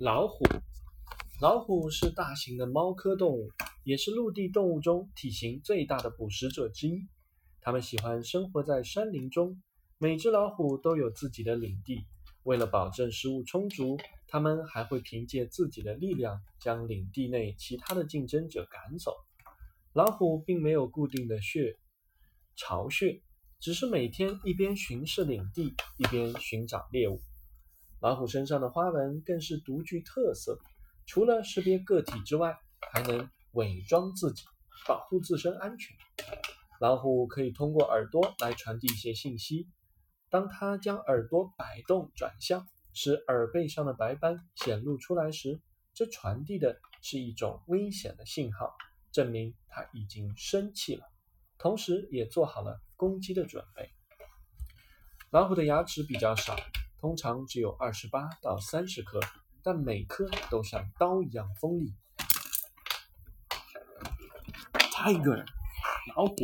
老虎，老虎是大型的猫科动物，也是陆地动物中体型最大的捕食者之一。它们喜欢生活在山林中，每只老虎都有自己的领地。为了保证食物充足，它们还会凭借自己的力量将领地内其他的竞争者赶走。老虎并没有固定的穴巢穴，只是每天一边巡视领地，一边寻找猎物。老虎身上的花纹更是独具特色，除了识别个体之外，还能伪装自己，保护自身安全。老虎可以通过耳朵来传递一些信息。当它将耳朵摆动转向，使耳背上的白斑显露出来时，这传递的是一种危险的信号，证明它已经生气了，同时也做好了攻击的准备。老虎的牙齿比较少。通常只有二十八到三十颗，但每颗都像刀一样锋利。Tiger，老虎。